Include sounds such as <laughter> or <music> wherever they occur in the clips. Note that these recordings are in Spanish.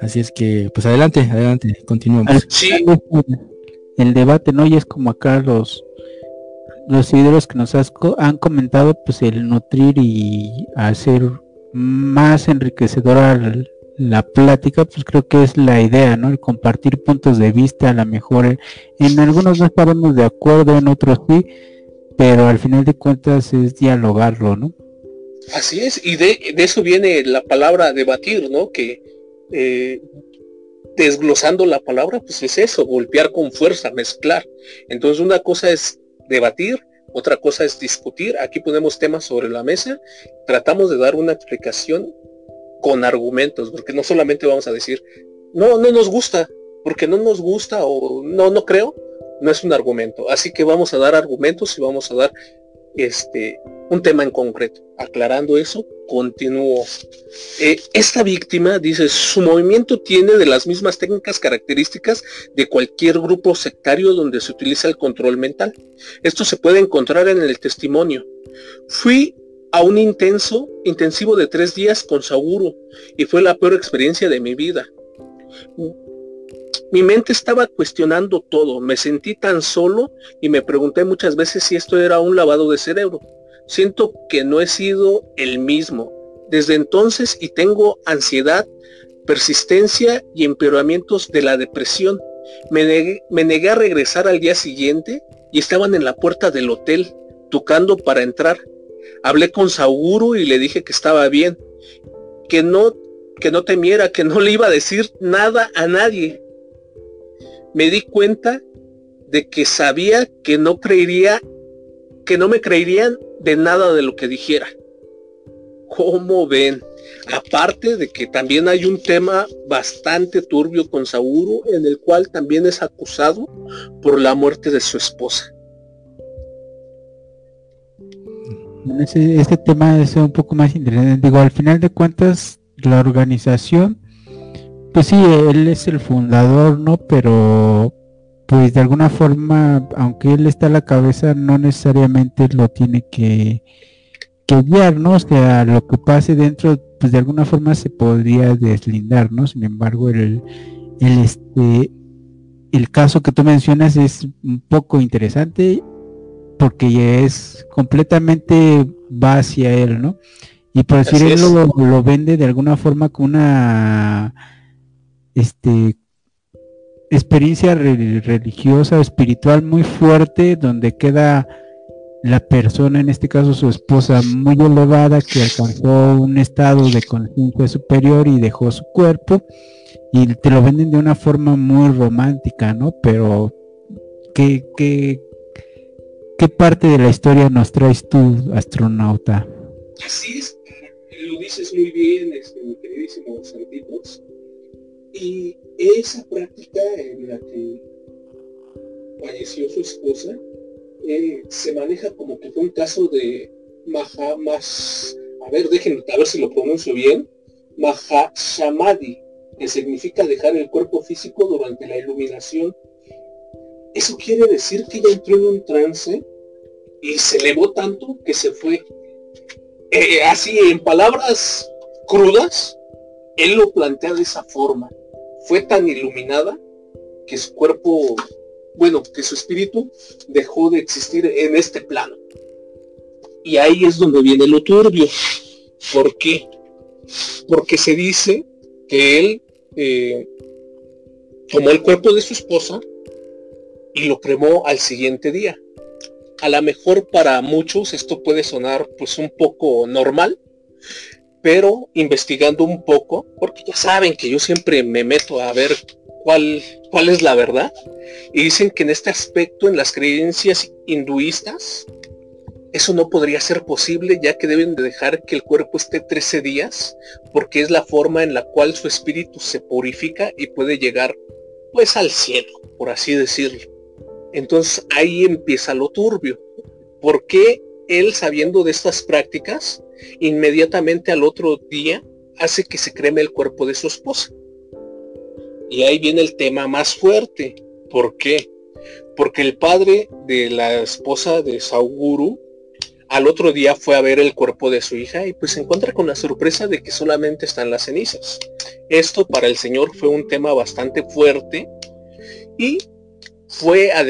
Así es que, pues adelante, adelante, continuamos. Sí. El debate, ¿no? Y es como acá los los seguidores que nos han comentado, pues el nutrir y hacer más enriquecedora la, plática, pues creo que es la idea, ¿no? El compartir puntos de vista, a lo mejor en, algunos no estaremos de acuerdo, en otros sí, pero al final de cuentas es dialogarlo, ¿no? Así es, y de, eso viene la palabra debatir, ¿no? Que eh, desglosando la palabra, pues es eso, golpear con fuerza, mezclar. Entonces una cosa es debatir, otra cosa es discutir. Aquí ponemos temas sobre la mesa, tratamos de dar una explicación con argumentos, porque no solamente vamos a decir, no, no nos gusta, porque no nos gusta o no, no creo, no es un argumento. Así que vamos a dar argumentos y vamos a dar este, un tema en concreto. Aclarando eso, continúo. Eh, esta víctima dice, su movimiento tiene de las mismas técnicas características de cualquier grupo sectario donde se utiliza el control mental. Esto se puede encontrar en el testimonio. Fui a un intenso, intensivo de tres días con Sauro y fue la peor experiencia de mi vida. Mi mente estaba cuestionando todo, me sentí tan solo y me pregunté muchas veces si esto era un lavado de cerebro. Siento que no he sido el mismo desde entonces y tengo ansiedad, persistencia y empeoramientos de la depresión. Me negué, a regresar al día siguiente y estaban en la puerta del hotel, tocando para entrar. Hablé con Sauguro y le dije que estaba bien, que no, que no temiera, que no le iba a decir nada a nadie. Me di cuenta de que sabía que no creería, que no me creerían de nada de lo que dijera. ¿Cómo ven? Aparte de que también hay un tema bastante turbio con Sauro, en el cual también es acusado por la muerte de su esposa. este tema es un poco más interesante. Digo, al final de cuentas, la organización, pues sí, él es el fundador, ¿no? Pero pues de alguna forma, aunque él está a la cabeza, no necesariamente lo tiene que, que guiar, ¿no? O sea, lo que pase dentro, pues de alguna forma se podría deslindar, ¿no? Sin embargo, el, el este el caso que tú mencionas es un poco interesante porque es completamente va hacia él, ¿no? Y por decir él lo, lo, vende de alguna forma con una este experiencia religiosa espiritual muy fuerte donde queda la persona, en este caso su esposa, muy elevada que alcanzó un estado de conciencia superior y dejó su cuerpo y te lo venden de una forma muy romántica, ¿no? Pero ¿qué, qué, qué parte de la historia nos traes tú, astronauta? Así es, lo dices muy bien, este, mi queridísimo Santitos. Y esa práctica en la que falleció su esposa eh, se maneja como que fue un caso de Mahamas, a ver, déjenme a ver si lo pronuncio bien, Mahasamadhi, que significa dejar el cuerpo físico durante la iluminación. Eso quiere decir que ella entró en un trance y se elevó tanto que se fue. Eh, así, en palabras crudas, él lo plantea de esa forma fue tan iluminada que su cuerpo, bueno, que su espíritu dejó de existir en este plano. Y ahí es donde viene lo turbio. ¿Por qué? Porque se dice que él eh, tomó el cuerpo de su esposa y lo cremó al siguiente día. A lo mejor para muchos esto puede sonar pues un poco normal, pero investigando un poco, porque ya saben que yo siempre me meto a ver cuál, cuál es la verdad, y dicen que en este aspecto, en las creencias hinduistas, eso no podría ser posible ya que deben de dejar que el cuerpo esté 13 días, porque es la forma en la cual su espíritu se purifica y puede llegar pues al cielo, por así decirlo. Entonces ahí empieza lo turbio. ¿Por qué él sabiendo de estas prácticas inmediatamente al otro día hace que se creme el cuerpo de su esposa. Y ahí viene el tema más fuerte. ¿Por qué? Porque el padre de la esposa de Sauguru al otro día fue a ver el cuerpo de su hija y pues se encuentra con la sorpresa de que solamente están las cenizas. Esto para el señor fue un tema bastante fuerte y fue a,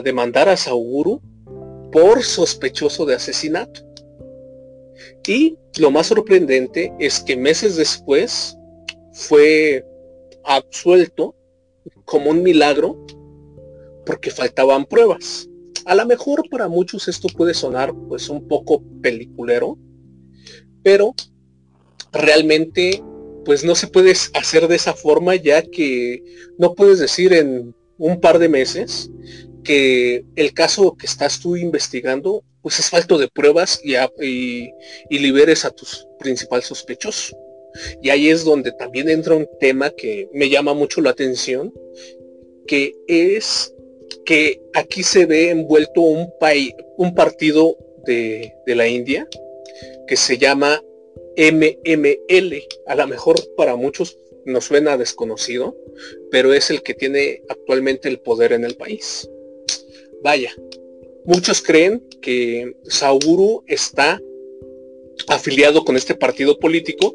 demandar a Sauguru por sospechoso de asesinato. Y lo más sorprendente es que meses después fue absuelto como un milagro porque faltaban pruebas. A lo mejor para muchos esto puede sonar pues un poco peliculero, pero realmente pues no se puede hacer de esa forma ya que no puedes decir en un par de meses que el caso que estás tú investigando pues es falto de pruebas y, liberes a tus principal sospechoso. Y ahí es donde también entra un tema que me llama mucho la atención, que es que aquí se ve envuelto un, un partido de, de la India que se llama MML. A lo mejor para muchos nos suena desconocido, pero es el que tiene actualmente el poder en el país. Vaya, muchos creen que Sauguru está afiliado con este partido político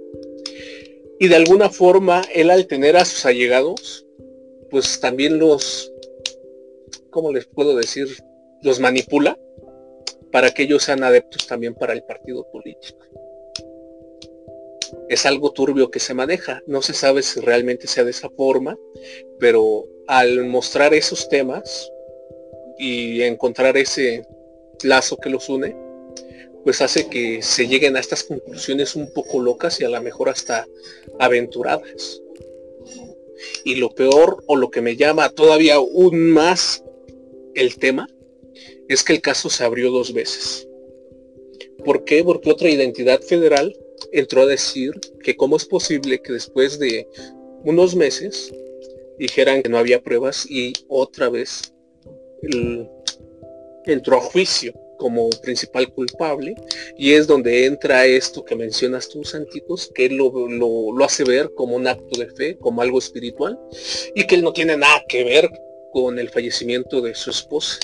y de alguna forma él al tener a sus allegados, pues también los ¿cómo les puedo decir? Los manipula para que ellos sean adeptos también para el partido político. Es algo turbio que se maneja, no se sabe si realmente sea de esa forma, pero al mostrar esos temas y encontrar ese lazo que los une, pues hace que se lleguen a estas conclusiones un poco locas y a lo mejor hasta aventuradas. Y lo peor o lo que me llama todavía aún más el tema es que el caso se abrió dos veces. ¿Por qué? Porque otra identidad federal entró a decir que cómo es posible que después de unos meses dijeran que no había pruebas y otra vez entró a juicio como principal culpable y es donde entra esto que mencionas tú, Santitos, que él lo, lo, hace ver como un acto de fe, como algo espiritual y que él no tiene nada que ver con el fallecimiento de su esposa.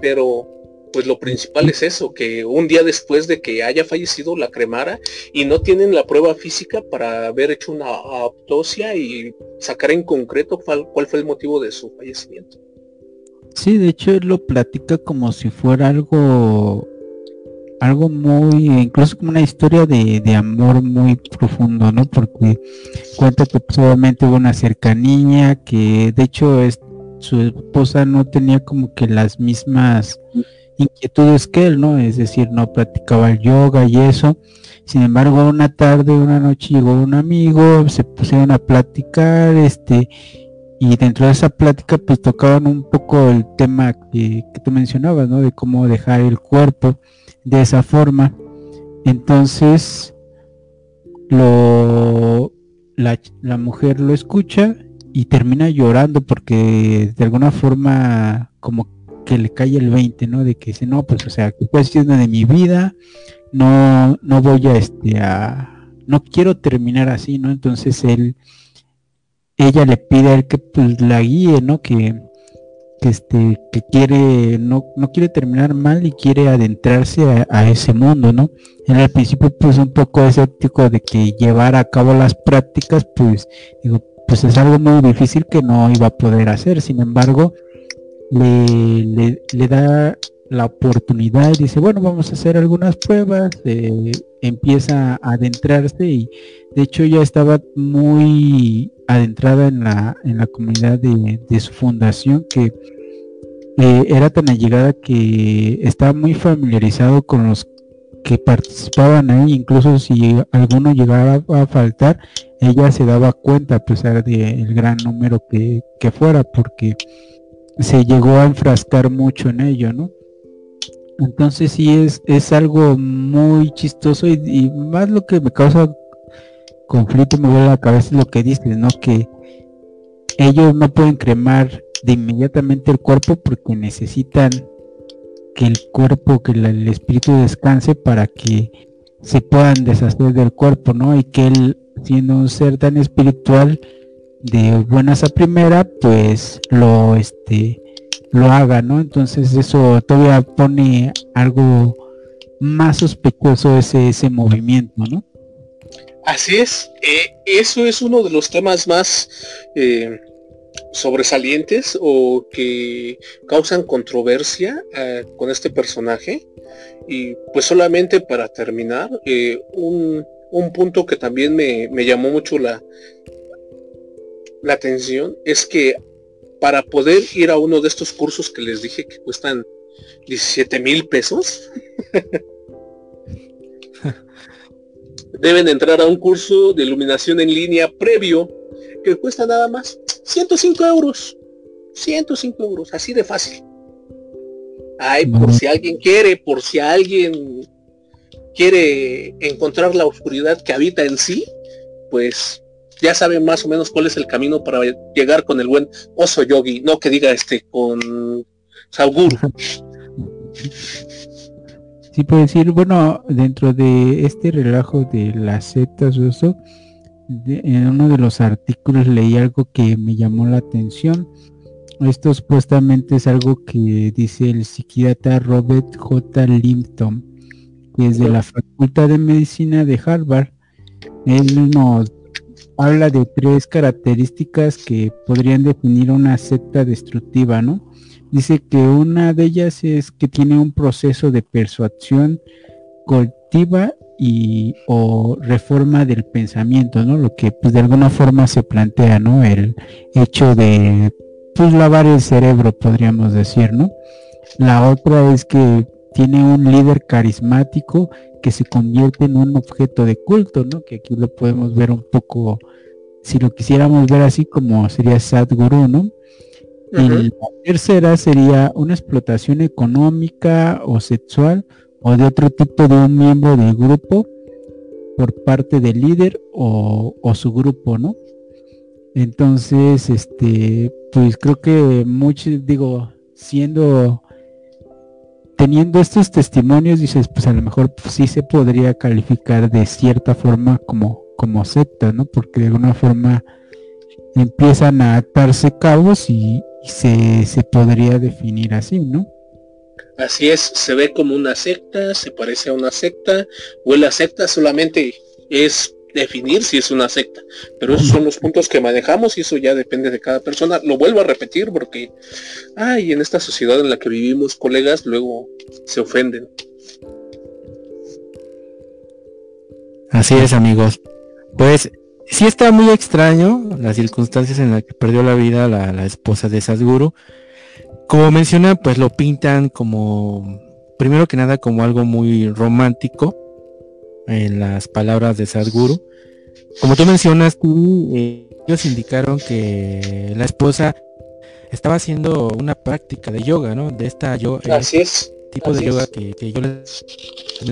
Pero pues lo principal es eso, que un día después de que haya fallecido la cremara y no tienen la prueba física para haber hecho una autopsia y sacar en concreto cuál, fue el motivo de su fallecimiento. Sí, de hecho él lo platica como si fuera algo algo muy, incluso como una historia de, de amor muy profundo, ¿no? Porque cuenta que pues, obviamente hubo una cercanía, que de hecho es, su esposa no tenía como que las mismas inquietudes que él, ¿no? Es decir, no practicaba el yoga y eso. Sin embargo, una tarde, una noche llegó un amigo, se pusieron a platicar, este, y dentro de esa plática pues tocaban un poco el tema que, que tú mencionabas, ¿no? De cómo dejar el cuerpo de esa forma. Entonces, lo, la, la mujer lo escucha y termina llorando porque de alguna forma como que le cae el 20, ¿no? De que dice, no, pues o sea, que haciendo de mi vida, no, no voy a este a no quiero terminar así, ¿no? Entonces él ella le pide a él que pues la guíe, ¿no? Que, este que quiere no, no quiere terminar mal y quiere adentrarse a, ese mundo, ¿no? En el principio pues un poco escéptico de que llevar a cabo las prácticas, pues digo, pues es algo muy difícil que no iba a poder hacer. Sin embargo, le, le, da la oportunidad dice, bueno, vamos a hacer algunas pruebas, eh, empieza a adentrarse y de hecho ya estaba muy adentrada en la, en la comunidad de, su fundación que eh, era tan allegada que estaba muy familiarizado con los que participaban ahí, incluso si alguno llegaba a faltar, ella se daba cuenta a pesar del gran número que, fuera, porque se llegó a enfrascar mucho en ello, ¿no? Entonces sí es, es algo muy chistoso y, más lo que me causa conflicto me vuelve a la cabeza lo que dices, ¿no? Que ellos no pueden cremar de inmediatamente el cuerpo porque necesitan que el cuerpo, que el espíritu descanse para que se puedan deshacer del cuerpo, ¿no? Y que él, siendo un ser tan espiritual, de buenas a primera, pues lo, este, lo haga, ¿no? Entonces eso todavía pone algo más sospechoso es ese movimiento, ¿no? Así es, eh, eso es uno de los temas más eh, sobresalientes o que causan controversia eh, con este personaje. Y pues solamente para terminar, un, un, punto que también me, me llamó mucho la, la atención es que para poder ir a uno de estos cursos que les dije que cuestan 17 mil pesos, <laughs> deben entrar a un curso de iluminación en línea previo que cuesta nada más 105 euros. 105 euros, así de fácil. Ay, por si alguien quiere, por si alguien quiere encontrar la oscuridad que habita en sí, pues ya saben más o menos cuál es el camino para llegar con el buen oso yogi, no que diga este con Sauguru. <laughs> Sí, puedo decir, bueno, dentro de este relajo de las setas o eso, en uno de los artículos leí algo que me llamó la atención. Esto supuestamente es algo que dice el psiquiatra Robert J. Limpton, que es de la Facultad de Medicina de Harvard. Él nos habla de tres características que podrían definir una secta destructiva, ¿no? Dice que una de ellas es que tiene un proceso de persuasión colectiva y o reforma del pensamiento, ¿no? Lo que pues de alguna forma se plantea, ¿no? El hecho de pues lavar el cerebro, podríamos decir, ¿no? La otra es que tiene un líder carismático que se convierte en un objeto de culto, ¿no? Que aquí lo podemos ver un poco, si lo quisiéramos ver así como sería Sadhguru, ¿no? Y la tercera sería una explotación económica o sexual o de otro tipo de un miembro del grupo por parte del líder o, su grupo, ¿no? Entonces, este, pues creo que muchos, digo, siendo, teniendo estos testimonios, dices, pues a lo mejor sí se podría calificar de cierta forma como, como secta, ¿no? Porque de alguna forma empiezan a atarse cabos y, se, se podría definir así, ¿no? Así es, se ve como una secta, se parece a una secta, o la secta solamente es definir si es una secta. Pero esos son los puntos que manejamos y eso ya depende de cada persona. Lo vuelvo a repetir porque, ay, en esta sociedad en la que vivimos, colegas, luego se ofenden. Así es, amigos. Pues sí está muy extraño las circunstancias en las que perdió la vida la, esposa de Sadhguru. Como menciona, pues lo pintan como, primero que nada, como algo muy romántico en las palabras de Sadhguru. Como tú mencionas, eh, ellos indicaron que la esposa estaba haciendo una práctica de yoga, ¿no? De esta yoga. Así es. Tipo de yoga que, yo les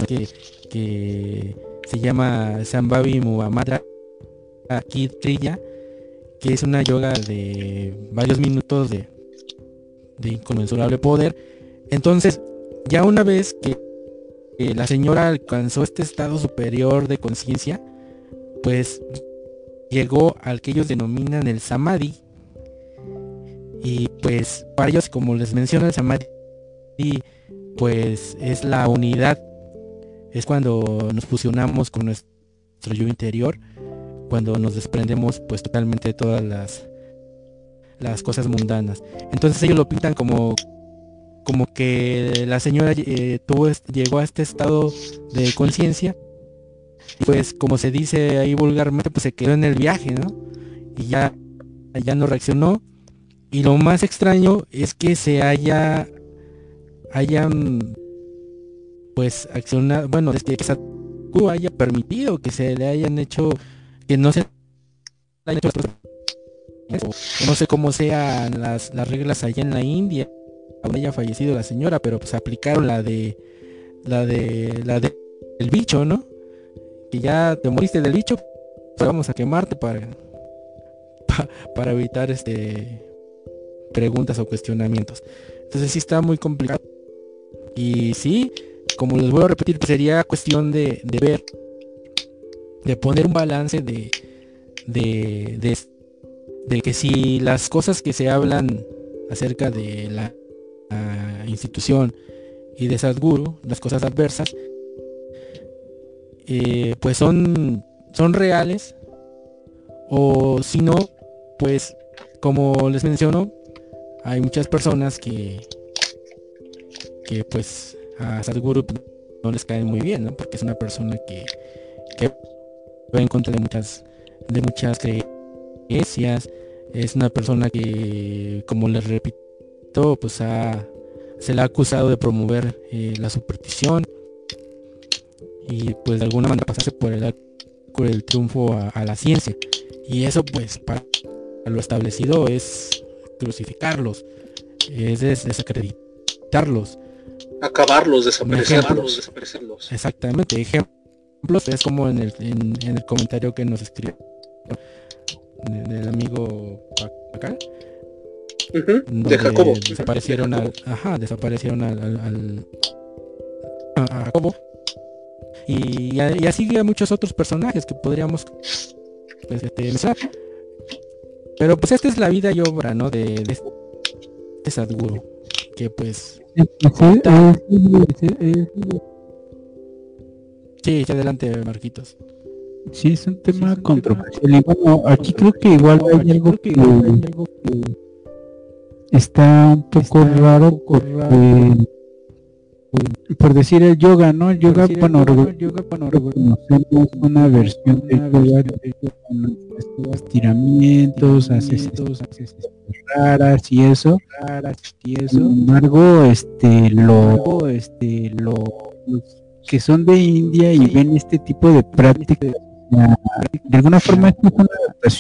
que, que se llama Sambhavi Muhammadra aquí Trilla, que es una yoga de varios minutos de, de inconmensurable poder. Entonces, ya una vez que la señora alcanzó este estado superior de conciencia, pues llegó al que ellos denominan el samadhi. Y pues para ellos, como les menciona el samadhi, pues es la unidad. Es cuando nos fusionamos con nuestro yo interior cuando nos desprendemos pues totalmente de todas las las cosas mundanas. Entonces ellos lo pintan como como que la señora eh, tuvo llegó a este estado de conciencia pues como se dice ahí vulgarmente pues se quedó en el viaje, ¿no? Y ya ya no reaccionó y lo más extraño es que se haya hayan pues accionado, bueno, desde que haya permitido que se le hayan hecho que no se no sé cómo sean las, reglas allá en la India donde haya fallecido la señora pero pues aplicaron la de la de la de el bicho no que ya te moriste del bicho pues vamos a quemarte para para evitar este preguntas o cuestionamientos. Entonces sí está muy complicado. Y sí como les vuelvo a repetir pues sería cuestión de, de ver de poner un balance de, de, de, que si las cosas que se hablan acerca de la, institución y de Sadhguru, las cosas adversas, eh, pues son, son reales o si no, pues como les menciono, hay muchas personas que, que pues a Sadhguru no les caen muy bien, ¿no? Porque es una persona que, que va en contra de muchas, de muchas creencias, es una persona que, como les repito, pues se le ha acusado de promover eh, la superstición y pues de alguna manera pasarse por el, por el triunfo a la ciencia. Y eso pues para lo establecido es crucificarlos, es desacreditarlos. Acabarlos, desaparecerlos, desaparecerlos. Exactamente, ejemplos es como en el, en, el comentario que nos escribió del amigo acá. de Jacobo. Desaparecieron al, ajá, desaparecieron al, al, a Jacobo. Y, y, así hay muchos otros personajes que podríamos pues, este, Pero pues esta es la vida y obra, ¿no? De, de este Sadhguru. Que pues... Sí, adelante, Marquitos. Sí, es un tema controversial. Y bueno, aquí creo que igual hay algo que, está un poco raro porque por decir el yoga, ¿no? El yoga, bueno, yoga, conocemos una versión de yoga con estiramientos, haces raras y eso, y eso. Sin embargo, este, lo, este, lo, que son de India y ven este tipo de prácticas de alguna forma esto es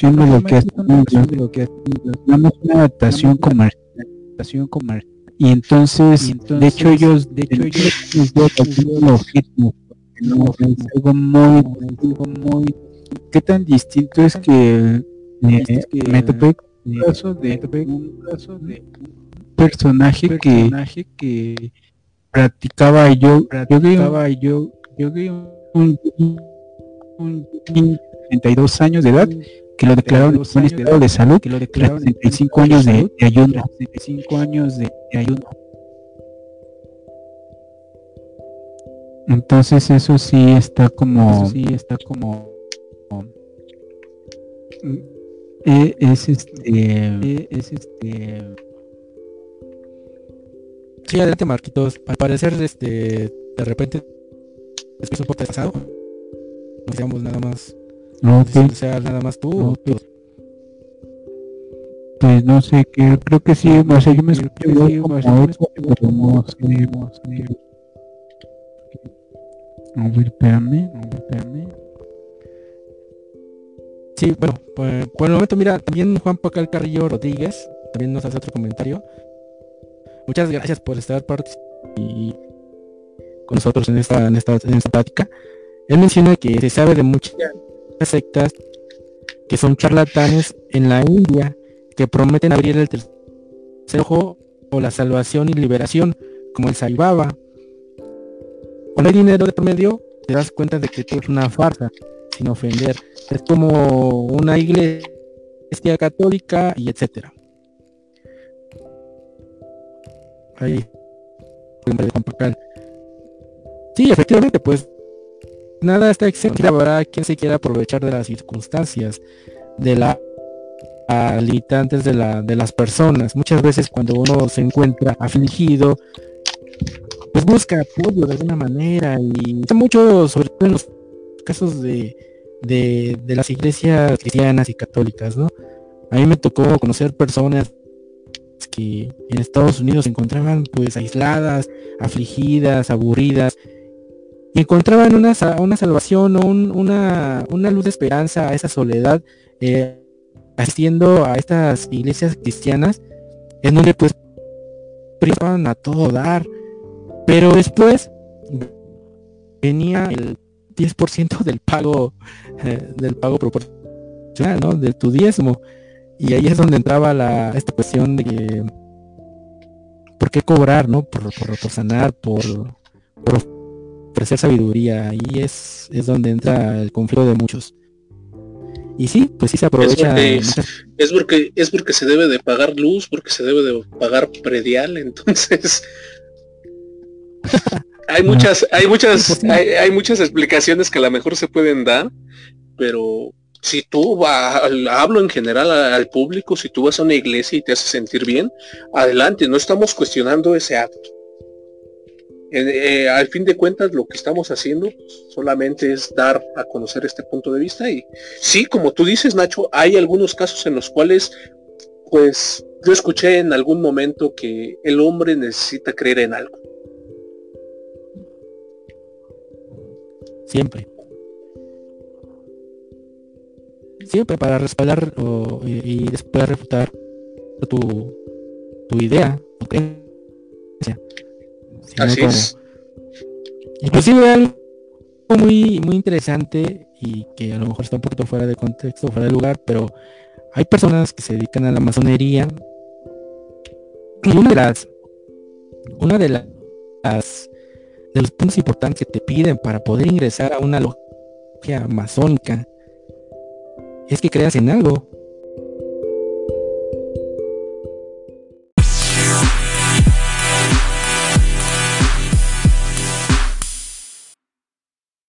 una adaptación de lo que hacemos, una adaptación comercial, y entonces, de hecho ellos, de hecho ellos es algo muy, muy, qué tan distinto es que, eh, me topé un caso de un personaje que practicaba yo, practicaba yo, yo vi un, un, un 32 años de edad que lo declararon en buen estado de salud, que lo declararon 65 años de, de ayuno, 65 años de, ayuno. Entonces eso sí está como, sí está como, e, es este, e, es este. Sí, adelante Marquitos. Al parecer, este, de repente, después un poco no digamos nada más no, o sea, nada más tú. Pues no sé, que creo que sí, o sea, yo me escucho como sé, no sé. A ver, espérame, a ver, espérame. Sí, bueno, pues, por el momento, mira, también Juan Pacal Carrillo Rodríguez también nos hace otro comentario. Muchas gracias por estar y con nosotros en esta, en esta, en esta plática. Él menciona que se sabe de muchas sectas que son charlatanes en la India que prometen abrir el tercer ojo o la salvación y liberación, como el Sai Baba. Cuando hay dinero de promedio, te das cuenta de que es una farsa, sin ofender. Es como una iglesia católica y etcétera. Ahí. Sí, efectivamente, pues nada está exento. Habrá quien se quiera aprovechar de las circunstancias, de la limitantes de las personas. Muchas veces cuando uno se encuentra afligido, pues busca apoyo de alguna manera y mucho sobre todo en los casos de, de, de las iglesias cristianas y católicas, ¿no? A mí me tocó conocer personas que en Estados Unidos se encontraban pues aisladas, afligidas, aburridas y encontraban una, una salvación o una, una, luz de esperanza a esa soledad, eh, asistiendo a estas iglesias cristianas, en donde pues privaban a todo dar, pero después venía el 10% del pago, eh, del pago proporcional, ¿no? De tu diezmo. Y ahí es donde entraba la, esta cuestión de que, ¿por qué cobrar, no? Por, por, por sanar, por, por ofrecer sabiduría. y es, es donde entra el conflicto de muchos. Y sí, pues sí se aprovecha. Es porque, es porque, se debe de pagar luz, porque se debe de pagar predial, entonces. <laughs> hay muchas, hay muchas, hay, muchas explicaciones que a lo mejor se pueden dar, pero si tú vas, hablo en general al público, si tú vas a una iglesia y te hace sentir bien, adelante, no estamos cuestionando ese acto. Eh, al fin de cuentas lo que estamos haciendo solamente es dar a conocer este punto de vista y sí, como tú dices Nacho, hay algunos casos en los cuales pues yo escuché en algún momento que el hombre necesita creer en algo. Siempre. Siempre para respaldar y, después refutar tu, tu idea, tu creencia. Así es. Inclusive algo muy, muy interesante y que a lo mejor está un poquito fuera de contexto, fuera de lugar, pero hay personas que se dedican a la masonería y una de las una de las de los puntos importantes que te piden para poder ingresar a una logia masónica es que creas en algo.